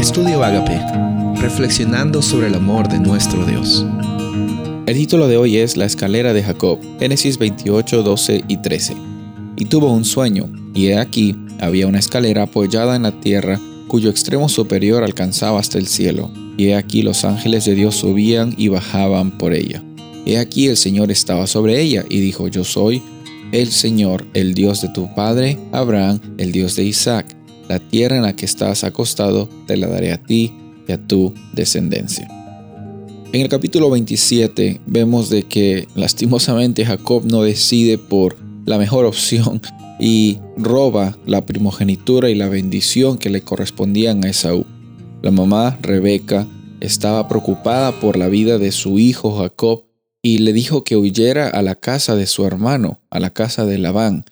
Estudio Agape, reflexionando sobre el amor de nuestro Dios. El título de hoy es La escalera de Jacob, Génesis 28, 12 y 13. Y tuvo un sueño, y he aquí había una escalera apoyada en la tierra, cuyo extremo superior alcanzaba hasta el cielo, y he aquí los ángeles de Dios subían y bajaban por ella. He aquí el Señor estaba sobre ella, y dijo, Yo soy el Señor, el Dios de tu padre Abraham, el Dios de Isaac la tierra en la que estás acostado te la daré a ti y a tu descendencia. En el capítulo 27 vemos de que lastimosamente Jacob no decide por la mejor opción y roba la primogenitura y la bendición que le correspondían a Esaú. La mamá, Rebeca, estaba preocupada por la vida de su hijo Jacob y le dijo que huyera a la casa de su hermano, a la casa de Labán.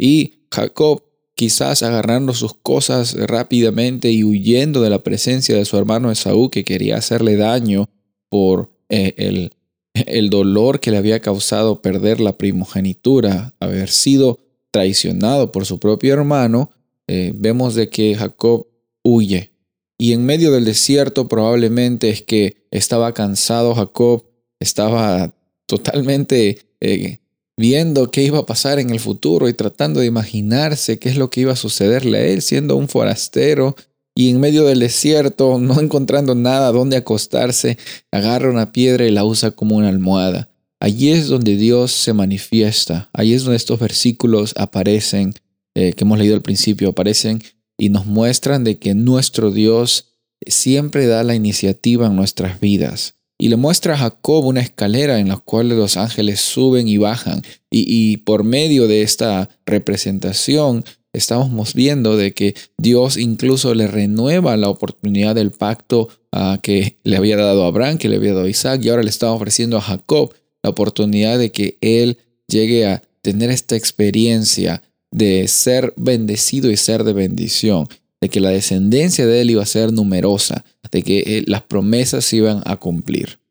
Y Jacob quizás agarrando sus cosas rápidamente y huyendo de la presencia de su hermano Esaú que quería hacerle daño por eh, el, el dolor que le había causado perder la primogenitura, haber sido traicionado por su propio hermano, eh, vemos de que Jacob huye. Y en medio del desierto probablemente es que estaba cansado Jacob, estaba totalmente eh, viendo qué iba a pasar en el futuro y tratando de imaginarse qué es lo que iba a sucederle a él siendo un forastero y en medio del desierto, no encontrando nada donde acostarse, agarra una piedra y la usa como una almohada. Allí es donde Dios se manifiesta, allí es donde estos versículos aparecen, eh, que hemos leído al principio, aparecen y nos muestran de que nuestro Dios siempre da la iniciativa en nuestras vidas y le muestra a Jacob una escalera en la cual los ángeles suben y bajan. Y, por medio de esta representación estamos viendo de que Dios incluso le renueva la oportunidad del pacto a que le había dado a Abraham, que le había dado a Isaac, y ahora le estaba ofreciendo a Jacob la oportunidad de que él llegue a tener esta experiencia de ser bendecido y ser de bendición, de que la descendencia de él iba a ser numerosa, de que eh, las promesas se iban a cumplir.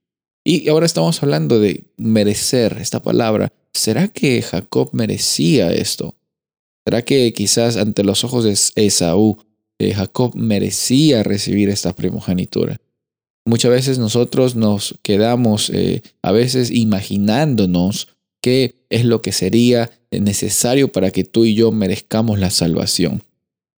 Y ahora estamos hablando de merecer esta palabra. ¿Será que Jacob merecía esto? ¿Será que quizás ante los ojos de Esaú, eh, Jacob merecía recibir esta primogenitura? Muchas veces nosotros nos quedamos eh, a veces imaginándonos qué es lo que sería necesario para que tú y yo merezcamos la salvación.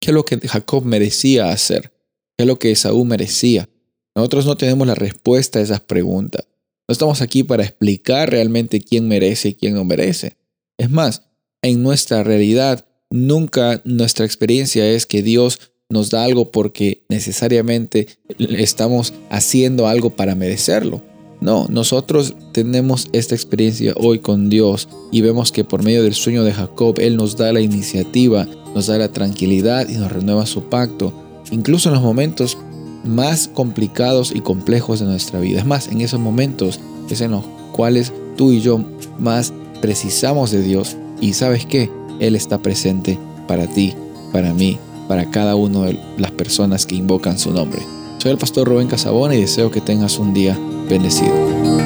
¿Qué es lo que Jacob merecía hacer? ¿Qué es lo que Esaú merecía? Nosotros no tenemos la respuesta a esas preguntas. No estamos aquí para explicar realmente quién merece y quién no merece. Es más, en nuestra realidad, nunca nuestra experiencia es que Dios nos da algo porque necesariamente estamos haciendo algo para merecerlo. No, nosotros tenemos esta experiencia hoy con Dios y vemos que por medio del sueño de Jacob, Él nos da la iniciativa nos da la tranquilidad y nos renueva su pacto, incluso en los momentos más complicados y complejos de nuestra vida. Es más, en esos momentos es en los cuales tú y yo más precisamos de Dios y sabes que Él está presente para ti, para mí, para cada una de las personas que invocan su nombre. Soy el pastor Rubén Casabona y deseo que tengas un día bendecido.